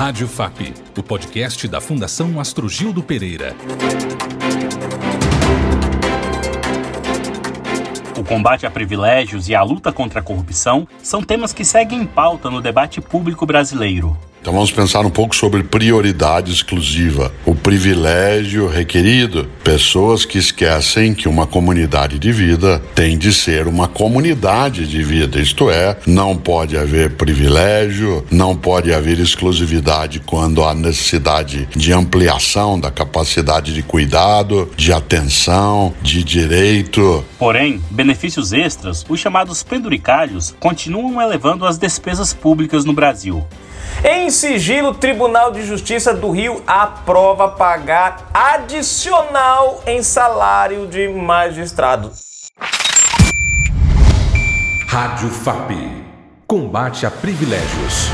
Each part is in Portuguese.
Rádio FAP, o podcast da Fundação Astrogildo Pereira. O combate a privilégios e a luta contra a corrupção são temas que seguem em pauta no debate público brasileiro. Então vamos pensar um pouco sobre prioridade exclusiva, o privilégio requerido. Pessoas que esquecem que uma comunidade de vida tem de ser uma comunidade de vida, isto é, não pode haver privilégio, não pode haver exclusividade quando há necessidade de ampliação da capacidade de cuidado, de atenção, de direito. Porém, benefícios extras, os chamados penduricalhos, continuam elevando as despesas públicas no Brasil. Em sigilo, o Tribunal de Justiça do Rio aprova pagar adicional em salário de magistrado. Rádio FAP. Combate a privilégios.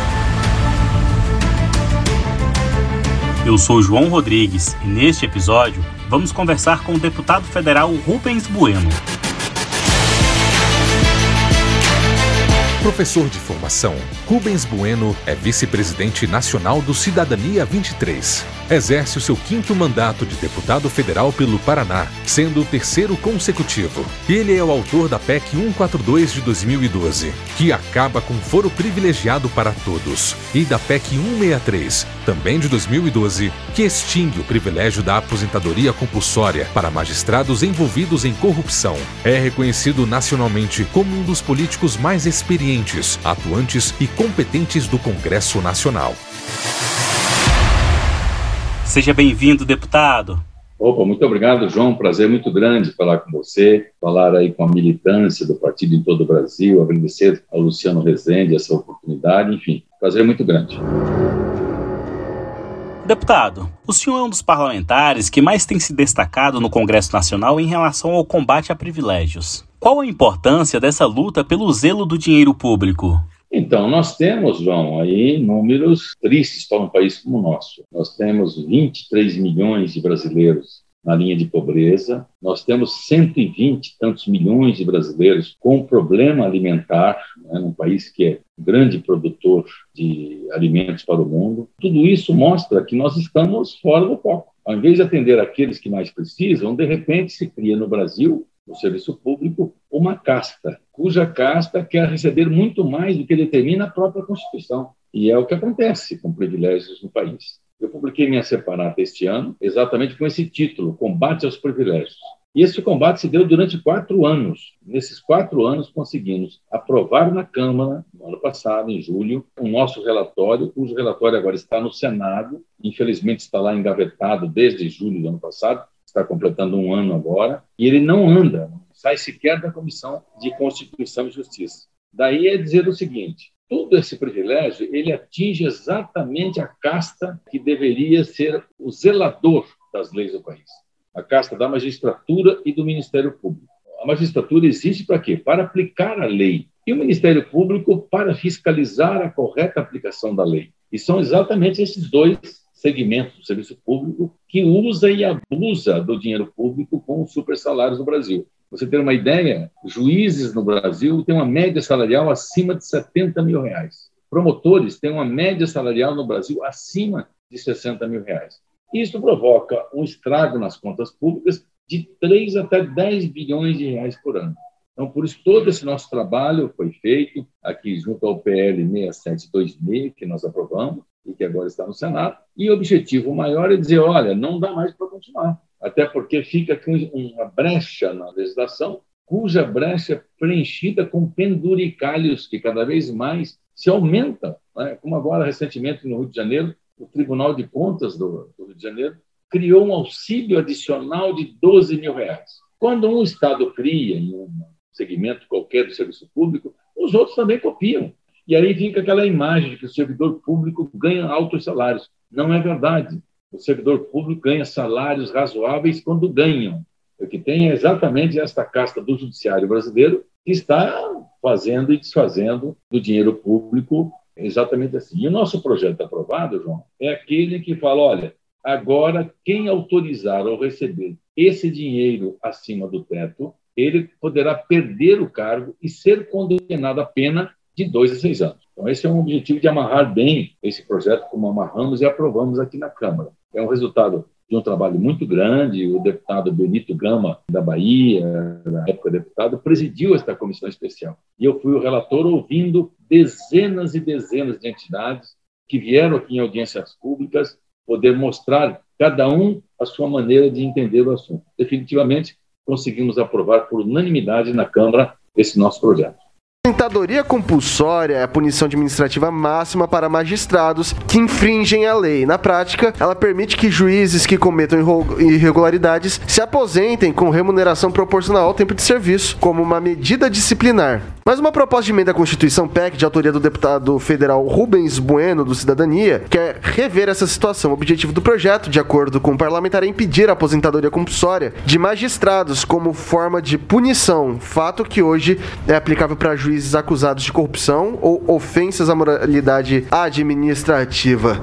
Eu sou João Rodrigues e neste episódio vamos conversar com o deputado federal Rubens Bueno. Professor de formação, Rubens Bueno é vice-presidente nacional do Cidadania 23. Exerce o seu quinto mandato de deputado federal pelo Paraná, sendo o terceiro consecutivo. Ele é o autor da PEC 142 de 2012, que acaba com foro privilegiado para todos, e da PEC 163, também de 2012, que extingue o privilégio da aposentadoria compulsória para magistrados envolvidos em corrupção. É reconhecido nacionalmente como um dos políticos mais experientes, atuantes e competentes do Congresso Nacional. Seja bem-vindo, deputado. Opa, muito obrigado, João. Prazer muito grande falar com você, falar aí com a militância do partido em todo o Brasil, agradecer ao Luciano Rezende essa oportunidade, enfim, prazer muito grande. Deputado, o senhor é um dos parlamentares que mais tem se destacado no Congresso Nacional em relação ao combate a privilégios. Qual a importância dessa luta pelo zelo do dinheiro público? Então, nós temos, João, aí números tristes para um país como o nosso. Nós temos 23 milhões de brasileiros na linha de pobreza, nós temos 120 e tantos milhões de brasileiros com problema alimentar, né, num país que é grande produtor de alimentos para o mundo. Tudo isso mostra que nós estamos fora do foco. Ao invés de atender aqueles que mais precisam, de repente se cria no Brasil no serviço público uma casta, cuja casta quer receber muito mais do que determina a própria Constituição. E é o que acontece com privilégios no país. Eu publiquei minha separata este ano exatamente com esse título, Combate aos Privilégios. E esse combate se deu durante quatro anos. Nesses quatro anos, conseguimos aprovar na Câmara, no ano passado, em julho, o nosso relatório, cujo relatório agora está no Senado, infelizmente está lá engavetado desde julho do ano passado, está completando um ano agora, e ele não anda, não sai sequer da Comissão de Constituição e Justiça. Daí é dizer o seguinte: todo esse privilégio ele atinge exatamente a casta que deveria ser o zelador das leis do país, a casta da magistratura e do Ministério Público. A magistratura existe para quê? Para aplicar a lei. E o Ministério Público para fiscalizar a correta aplicação da lei. E são exatamente esses dois segmentos do serviço público que usa e abusa do dinheiro público com super salários no Brasil. Você ter uma ideia, juízes no Brasil têm uma média salarial acima de 70 mil reais. Promotores têm uma média salarial no Brasil acima de 60 mil reais. Isso provoca um estrago nas contas públicas de 3 até 10 bilhões de reais por ano. Então, por isso, todo esse nosso trabalho foi feito aqui junto ao PL 6726, que nós aprovamos, e que agora está no Senado. E o objetivo maior é dizer: olha, não dá mais para continuar. Até porque fica aqui uma brecha na legislação, cuja brecha é preenchida com penduricalhos que cada vez mais se aumentam. Né? Como agora, recentemente, no Rio de Janeiro, o Tribunal de Contas do, do Rio de Janeiro criou um auxílio adicional de 12 mil reais. Quando um Estado cria em um segmento qualquer do serviço público, os outros também copiam. E aí fica aquela imagem de que o servidor público ganha altos salários. Não é verdade. O servidor público ganha salários razoáveis quando ganham. O que tem é exatamente esta casta do judiciário brasileiro que está fazendo e desfazendo do dinheiro público exatamente assim. E o nosso projeto aprovado, João, é aquele que fala: olha, agora quem autorizar ou receber esse dinheiro acima do teto, ele poderá perder o cargo e ser condenado à pena de dois a seis anos. Então, esse é um objetivo de amarrar bem esse projeto, como amarramos e aprovamos aqui na Câmara. É um resultado de um trabalho muito grande. O deputado Benito Gama, da Bahia, na época deputado, presidiu esta comissão especial. E eu fui o relator ouvindo dezenas e dezenas de entidades que vieram aqui em audiências públicas poder mostrar, cada um, a sua maneira de entender o assunto. Definitivamente, conseguimos aprovar por unanimidade na Câmara esse nosso projeto. Aposentadoria compulsória é a punição administrativa máxima para magistrados que infringem a lei. Na prática, ela permite que juízes que cometam irregularidades se aposentem com remuneração proporcional ao tempo de serviço, como uma medida disciplinar. Mas uma proposta de emenda à Constituição PEC, de autoria do deputado federal Rubens Bueno, do Cidadania, quer rever essa situação. O objetivo do projeto, de acordo com o parlamentar, é impedir a aposentadoria compulsória de magistrados como forma de punição, fato que hoje é aplicável para juízes acusados de corrupção ou ofensas à moralidade administrativa.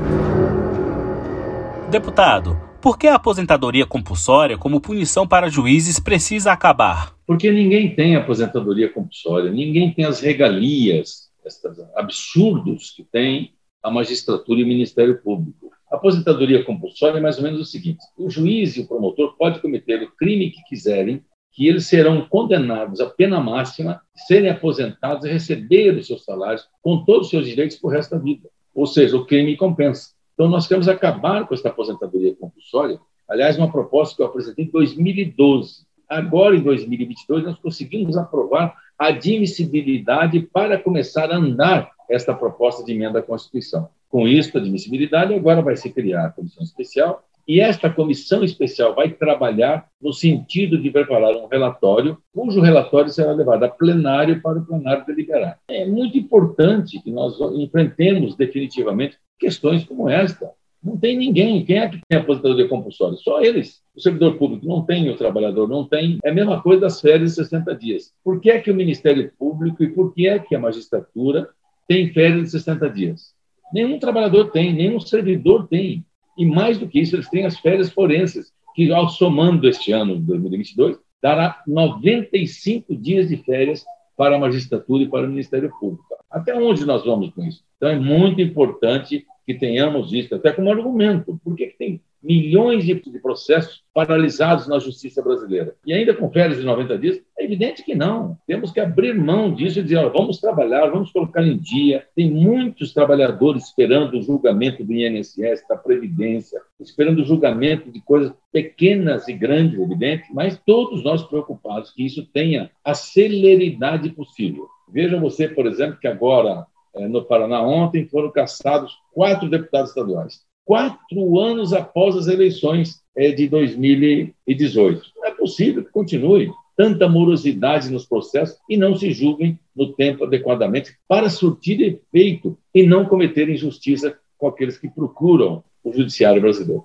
Deputado, por que a aposentadoria compulsória, como punição para juízes, precisa acabar? Porque ninguém tem aposentadoria compulsória, ninguém tem as regalias, esses absurdos que tem a magistratura e o Ministério Público. A aposentadoria compulsória é mais ou menos o seguinte: o juiz e o promotor podem cometer o crime que quiserem, que eles serão condenados à pena máxima, serem aposentados e receber os seus salários com todos os seus direitos por resto da vida. Ou seja, o crime compensa. Então, nós queremos acabar com essa aposentadoria compulsória. Aliás, uma proposta que eu apresentei em 2012. Agora, em 2022, nós conseguimos aprovar a admissibilidade para começar a andar esta proposta de emenda à Constituição. Com isso, a admissibilidade, agora vai se criar a comissão especial e esta comissão especial vai trabalhar no sentido de preparar um relatório, cujo relatório será levado a plenário para o plenário deliberar. É muito importante que nós enfrentemos definitivamente questões como esta. Não tem ninguém. Quem é que tem aposentadoria compulsória? Só eles. O servidor público não tem, o trabalhador não tem. É a mesma coisa das férias de 60 dias. Por que é que o Ministério Público e por que é que a magistratura tem férias de 60 dias? Nenhum trabalhador tem, nenhum servidor tem. E mais do que isso, eles têm as férias forenses, que, ao somando este ano, 2022, dará 95 dias de férias para a magistratura e para o Ministério Público. Até onde nós vamos com isso? Então, é muito importante que tenhamos isso, até como argumento. Por que, que tem milhões de, processos paralisados na justiça brasileira. E ainda com férias de 90 dias, é evidente que não. Temos que abrir mão disso e dizer, vamos trabalhar, vamos colocar em dia. Tem muitos trabalhadores esperando o julgamento do INSS, da Previdência, esperando o julgamento de coisas pequenas e grandes, evidente, mas todos nós preocupados que isso tenha a celeridade possível. Veja você, por exemplo, que agora, eh, no Paraná, ontem foram caçados quatro deputados estaduais quatro anos após as eleições é, de 2018. Não é possível que continue tanta morosidade nos processos e não se julguem no tempo adequadamente para surtir efeito e não cometer injustiça com aqueles que procuram o judiciário brasileiro.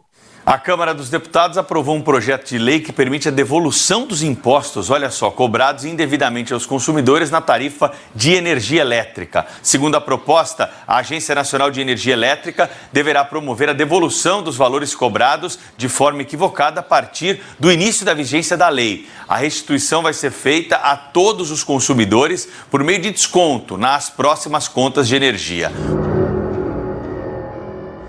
A Câmara dos Deputados aprovou um projeto de lei que permite a devolução dos impostos, olha só, cobrados indevidamente aos consumidores na tarifa de energia elétrica. Segundo a proposta, a Agência Nacional de Energia Elétrica deverá promover a devolução dos valores cobrados de forma equivocada a partir do início da vigência da lei. A restituição vai ser feita a todos os consumidores por meio de desconto nas próximas contas de energia.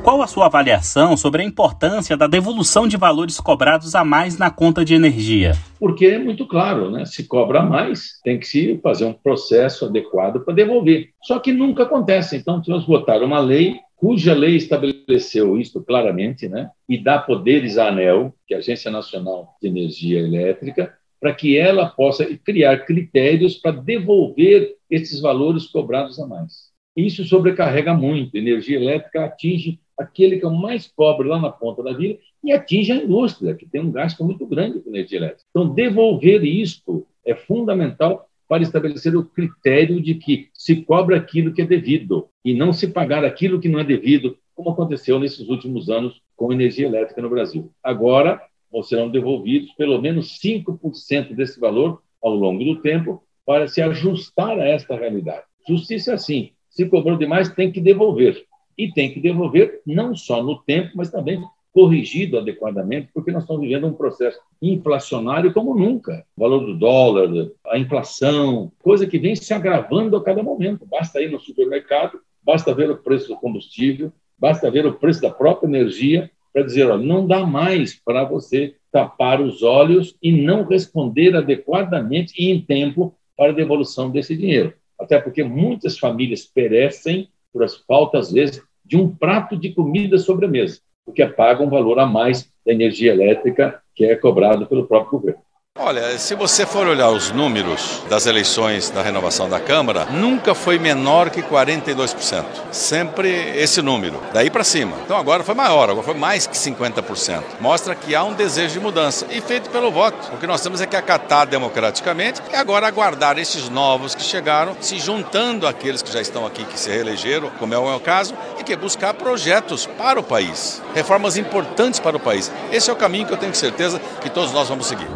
Qual a sua avaliação sobre a importância da devolução de valores cobrados a mais na conta de energia? Porque é muito claro, né? Se cobra mais, tem que se fazer um processo adequado para devolver. Só que nunca acontece. Então, vamos votar uma lei cuja lei estabeleceu isso claramente, né? E dá poderes à ANEL, que é a Agência Nacional de Energia Elétrica, para que ela possa criar critérios para devolver esses valores cobrados a mais. Isso sobrecarrega muito. Energia elétrica atinge aquele que é o mais pobre lá na ponta da vila e atinge a indústria, que tem um gasto muito grande com energia elétrica. Então, devolver isto é fundamental para estabelecer o critério de que se cobra aquilo que é devido e não se pagar aquilo que não é devido, como aconteceu nesses últimos anos com energia elétrica no Brasil. Agora, serão devolvidos pelo menos 5% desse valor ao longo do tempo para se ajustar a esta realidade. Justiça é assim, se cobrou demais, tem que devolver e tem que devolver não só no tempo, mas também corrigido adequadamente, porque nós estamos vivendo um processo inflacionário como nunca. O valor do dólar, a inflação, coisa que vem se agravando a cada momento. Basta ir no supermercado, basta ver o preço do combustível, basta ver o preço da própria energia para dizer, ó, não dá mais para você tapar os olhos e não responder adequadamente e em tempo para a devolução desse dinheiro. Até porque muitas famílias perecem por as falta, às vezes, de um prato de comida sobre a mesa, porque paga um valor a mais da energia elétrica que é cobrado pelo próprio governo. Olha, se você for olhar os números das eleições da renovação da Câmara, nunca foi menor que 42%. Sempre esse número, daí para cima. Então agora foi maior, agora foi mais que 50%. Mostra que há um desejo de mudança e feito pelo voto. O que nós temos é que acatar democraticamente e agora aguardar esses novos que chegaram, se juntando àqueles que já estão aqui, que se reelegeram, como é o meu caso, e que buscar projetos para o país, reformas importantes para o país. Esse é o caminho que eu tenho certeza que todos nós vamos seguir.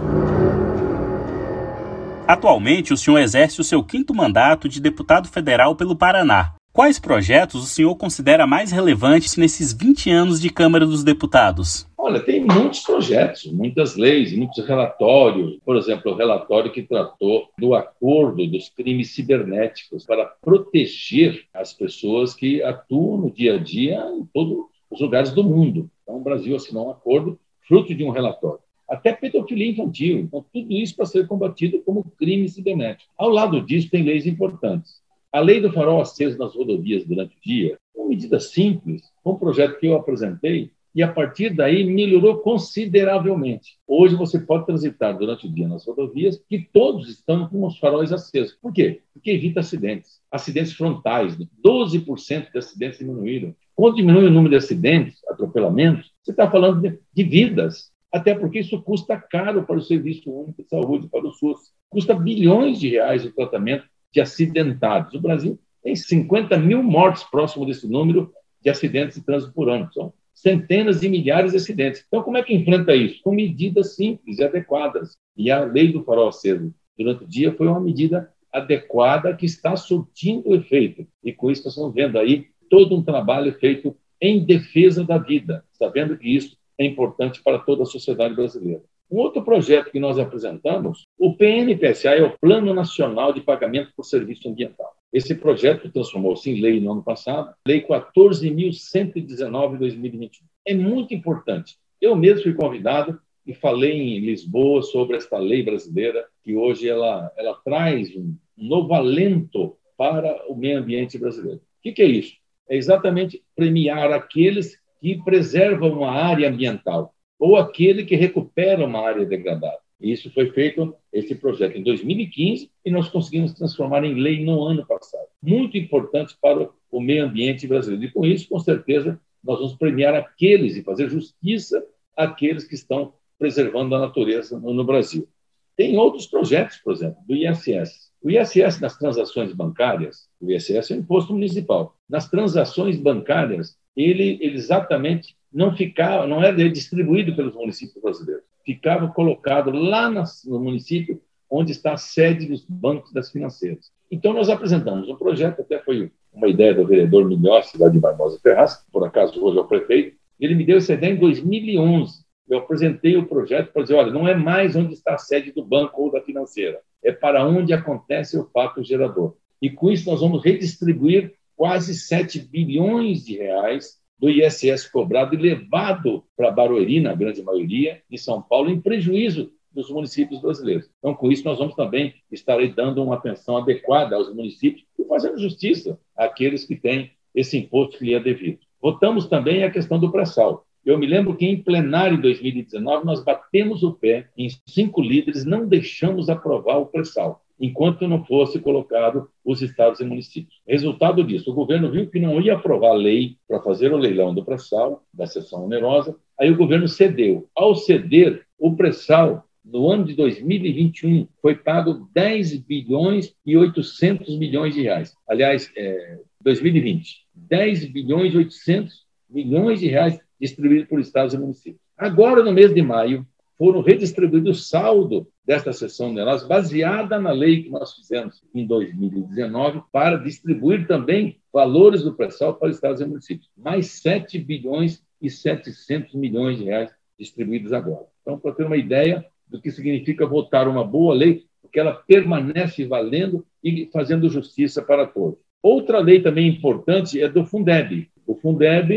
Atualmente, o senhor exerce o seu quinto mandato de deputado federal pelo Paraná. Quais projetos o senhor considera mais relevantes nesses 20 anos de Câmara dos Deputados? Olha, tem muitos projetos, muitas leis, muitos relatórios. Por exemplo, o relatório que tratou do acordo dos crimes cibernéticos para proteger as pessoas que atuam no dia a dia em todos os lugares do mundo. Então, o Brasil assinou um acordo fruto de um relatório até pedofilia infantil. Então, tudo isso para ser combatido como crime cibernético. Ao lado disso, tem leis importantes. A lei do farol aceso nas rodovias durante o dia, uma medida simples, um projeto que eu apresentei, e a partir daí melhorou consideravelmente. Hoje você pode transitar durante o dia nas rodovias que todos estão com os faróis acesos. Por quê? Porque evita acidentes. Acidentes frontais, 12% de acidentes diminuíram. Quando diminui o número de acidentes, atropelamentos, você está falando de vidas até porque isso custa caro para o Serviço Único de Saúde, para o SUS. Custa bilhões de reais o tratamento de acidentados. O Brasil tem 50 mil mortes próximo desse número de acidentes de trânsito por ano. São centenas e milhares de acidentes. Então, como é que enfrenta isso? Com medidas simples e adequadas. E a lei do farol aceso durante o dia foi uma medida adequada que está surtindo efeito. E com isso nós estamos vendo aí todo um trabalho feito em defesa da vida, sabendo que isso é importante para toda a sociedade brasileira. Um outro projeto que nós apresentamos, o PNPSA é o Plano Nacional de Pagamento por Serviço Ambiental. Esse projeto transformou-se em lei no ano passado, Lei 14.119 de 2021. É muito importante. Eu mesmo fui convidado e falei em Lisboa sobre esta lei brasileira, que hoje ela, ela traz um novo alento para o meio ambiente brasileiro. O que, que é isso? É exatamente premiar aqueles que preserva uma área ambiental ou aquele que recupera uma área degradada. Isso foi feito, esse projeto, em 2015 e nós conseguimos transformar em lei no ano passado. Muito importante para o meio ambiente brasileiro. E com isso, com certeza, nós vamos premiar aqueles e fazer justiça àqueles que estão preservando a natureza no Brasil. Tem outros projetos, por exemplo, do ISS. O ISS nas transações bancárias, o ISS é um imposto municipal. Nas transações bancárias, ele, ele exatamente não ficava, não era distribuído pelos municípios brasileiros, ficava colocado lá no município onde está a sede dos bancos das financeiras. Então nós apresentamos um projeto, até foi uma ideia do vereador Milhossi, lá de Barbosa Ferraz, por acaso hoje é o prefeito, ele me deu essa ideia em 2011. Eu apresentei o projeto para dizer, olha, não é mais onde está a sede do banco ou da financeira, é para onde acontece o fato gerador. E com isso nós vamos redistribuir quase 7 bilhões de reais do ISS cobrado e levado para Barueri, na grande maioria, em São Paulo, em prejuízo dos municípios brasileiros. Então, com isso, nós vamos também estar dando uma atenção adequada aos municípios e fazendo justiça àqueles que têm esse imposto que lhe é devido. Votamos também a questão do pré-sal. Eu me lembro que em plenário em 2019 nós batemos o pé em cinco líderes, não deixamos aprovar o pré-sal enquanto não fosse colocado os estados e municípios. Resultado disso, o governo viu que não ia aprovar a lei para fazer o leilão do pré-sal, da seção onerosa, aí o governo cedeu. Ao ceder, o pré-sal, no ano de 2021, foi pago 10 bilhões e 800 milhões de reais. Aliás, é, 2020, 10 bilhões e 800 milhões de reais distribuídos por estados e municípios. Agora, no mês de maio, foram redistribuídos o saldo desta sessão onerosa, baseada na lei que nós fizemos em 2019, para distribuir também valores do pré-sal para estados e municípios. Mais 7 bilhões e 700 milhões de reais distribuídos agora. Então, para ter uma ideia do que significa votar uma boa lei, porque ela permanece valendo e fazendo justiça para todos. Outra lei também importante é do Fundeb. O Fundeb,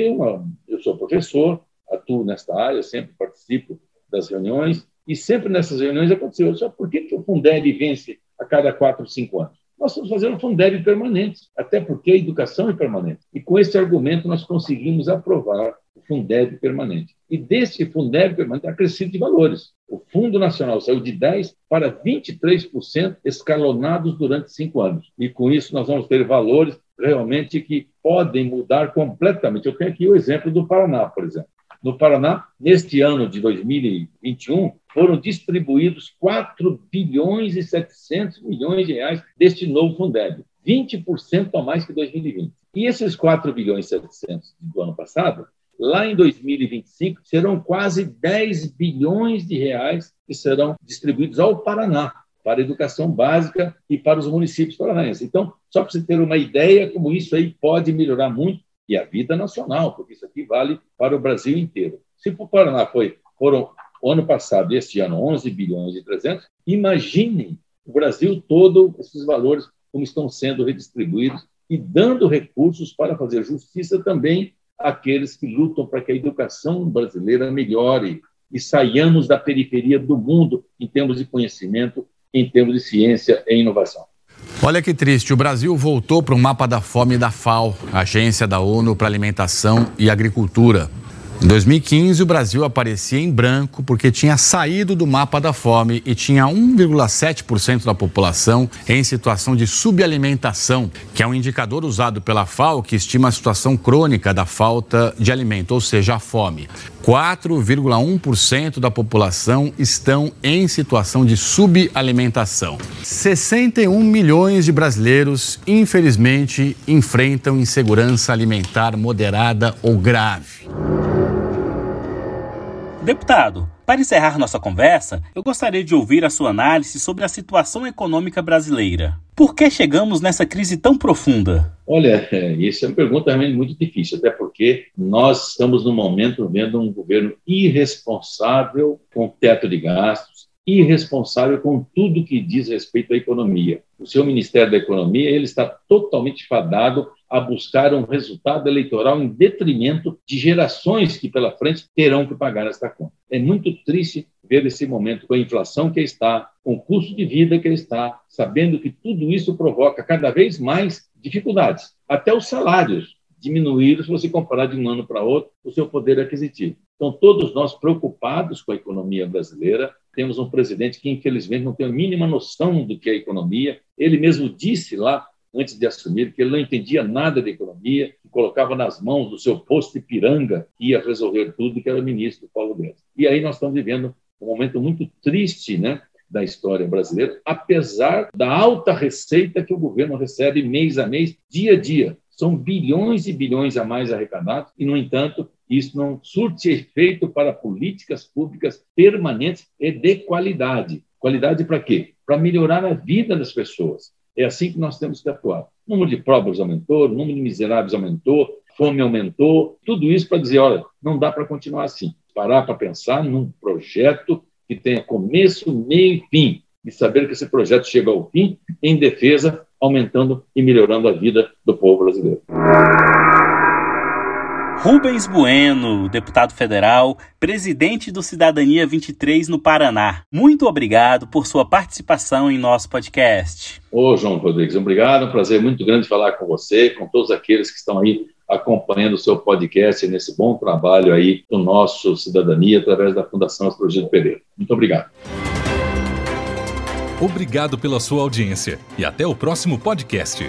eu sou professor, atuo nesta área, sempre participo das reuniões, e sempre nessas reuniões aconteceu, só por que, que o Fundeb vence a cada quatro, cinco anos? Nós estamos fazendo um Fundeb permanente, até porque a educação é permanente. E com esse argumento nós conseguimos aprovar o Fundeb permanente. E desse Fundeb permanente acrescido de valores. O Fundo Nacional saiu de 10% para 23% escalonados durante cinco anos. E com isso nós vamos ter valores realmente que podem mudar completamente. Eu tenho aqui o exemplo do Paraná, por exemplo. No Paraná, neste ano de 2021, foram distribuídos 4 bilhões e 700 milhões de reais deste novo Fundeb, 20% a mais que 2020. E esses 4 bilhões e 700 do ano passado, lá em 2025, serão quase 10 bilhões de reais que serão distribuídos ao Paraná, para a educação básica e para os municípios paranaenses. Então, só para você ter uma ideia como isso aí pode melhorar muito e a vida nacional, porque isso aqui vale para o Brasil inteiro. Se para o Paraná foi, foram ano passado este ano 11 bilhões e 300, imaginem o Brasil todo esses valores como estão sendo redistribuídos e dando recursos para fazer justiça também àqueles que lutam para que a educação brasileira melhore e saiamos da periferia do mundo em termos de conhecimento, em termos de ciência e inovação. Olha que triste, o Brasil voltou para o mapa da fome da FAO, Agência da ONU para Alimentação e Agricultura. Em 2015, o Brasil aparecia em branco porque tinha saído do mapa da fome e tinha 1,7% da população em situação de subalimentação, que é um indicador usado pela FAO que estima a situação crônica da falta de alimento, ou seja, a fome. 4,1% da população estão em situação de subalimentação. 61 milhões de brasileiros, infelizmente, enfrentam insegurança alimentar moderada ou grave. Deputado, para encerrar nossa conversa, eu gostaria de ouvir a sua análise sobre a situação econômica brasileira. Por que chegamos nessa crise tão profunda? Olha, isso é uma pergunta realmente muito difícil, até porque nós estamos no momento vendo um governo irresponsável com teto de gastos, irresponsável com tudo que diz respeito à economia. O seu Ministério da Economia ele está totalmente fadado a buscar um resultado eleitoral em detrimento de gerações que pela frente terão que pagar esta conta. É muito triste ver esse momento com a inflação que está, com o custo de vida que está, sabendo que tudo isso provoca cada vez mais dificuldades, até os salários diminuíram se você comparar de um ano para outro o seu poder aquisitivo. Então, todos nós preocupados com a economia brasileira, temos um presidente que, infelizmente, não tem a mínima noção do que é economia. Ele mesmo disse lá antes de assumir, que ele não entendia nada de economia, que colocava nas mãos do seu posto Ipiranga, que ia resolver tudo, que era o ministro Paulo Guedes. E aí nós estamos vivendo um momento muito triste, né? da história brasileira, apesar da alta receita que o governo recebe mês a mês, dia a dia. São bilhões e bilhões a mais arrecadados, e, no entanto, isso não surte efeito para políticas públicas permanentes e de qualidade. Qualidade para quê? Para melhorar a vida das pessoas. É assim que nós temos que atuar. O número de pobres aumentou, o número de miseráveis aumentou, fome aumentou, tudo isso para dizer, olha, não dá para continuar assim. Parar para pensar num projeto que tenha começo, meio e fim, e saber que esse projeto chega ao fim em defesa, aumentando e melhorando a vida do povo brasileiro. Rubens Bueno, deputado federal, presidente do Cidadania 23 no Paraná. Muito obrigado por sua participação em nosso podcast. Ô, João Rodrigues, obrigado. É um prazer muito grande falar com você, com todos aqueles que estão aí acompanhando o seu podcast nesse bom trabalho aí do nosso Cidadania através da Fundação Astrogênio Pereira. Muito obrigado. Obrigado pela sua audiência e até o próximo podcast.